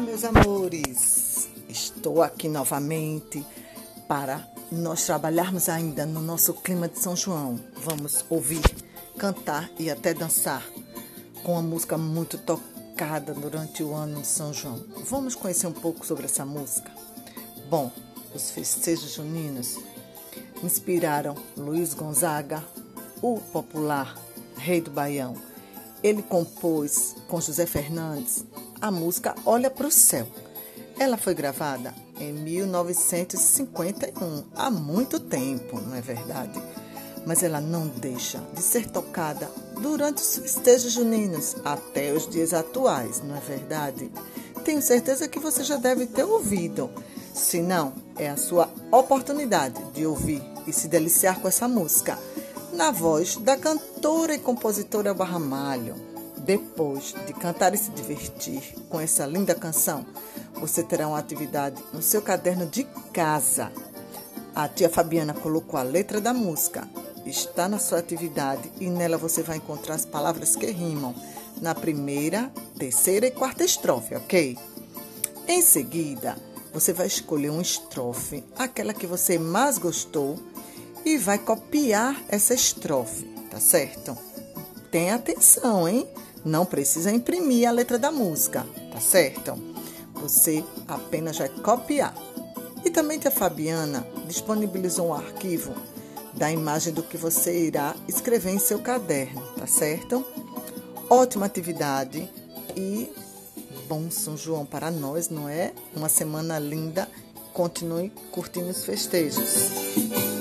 meus amores! Estou aqui novamente para nós trabalharmos ainda no nosso clima de São João. Vamos ouvir, cantar e até dançar com uma música muito tocada durante o ano de São João. Vamos conhecer um pouco sobre essa música? Bom, os festejos juninos inspiraram Luiz Gonzaga, o popular rei do Baião. Ele compôs com José Fernandes a música Olha para o Céu. Ela foi gravada em 1951, há muito tempo, não é verdade? Mas ela não deixa de ser tocada durante os festejos juninos até os dias atuais, não é verdade? Tenho certeza que você já deve ter ouvido. Se não, é a sua oportunidade de ouvir e se deliciar com essa música, na voz da cantora e compositora Barramalho. Depois de cantar e se divertir com essa linda canção, você terá uma atividade no seu caderno de casa. A tia Fabiana colocou a letra da música. Está na sua atividade e nela você vai encontrar as palavras que rimam na primeira, terceira e quarta estrofe, ok? Em seguida, você vai escolher uma estrofe, aquela que você mais gostou, e vai copiar essa estrofe, tá certo? Tenha atenção, hein? Não precisa imprimir a letra da música, tá certo? Você apenas vai copiar. E também a Fabiana disponibilizou um arquivo da imagem do que você irá escrever em seu caderno, tá certo? Ótima atividade e bom São João para nós, não é? Uma semana linda. Continue curtindo os festejos.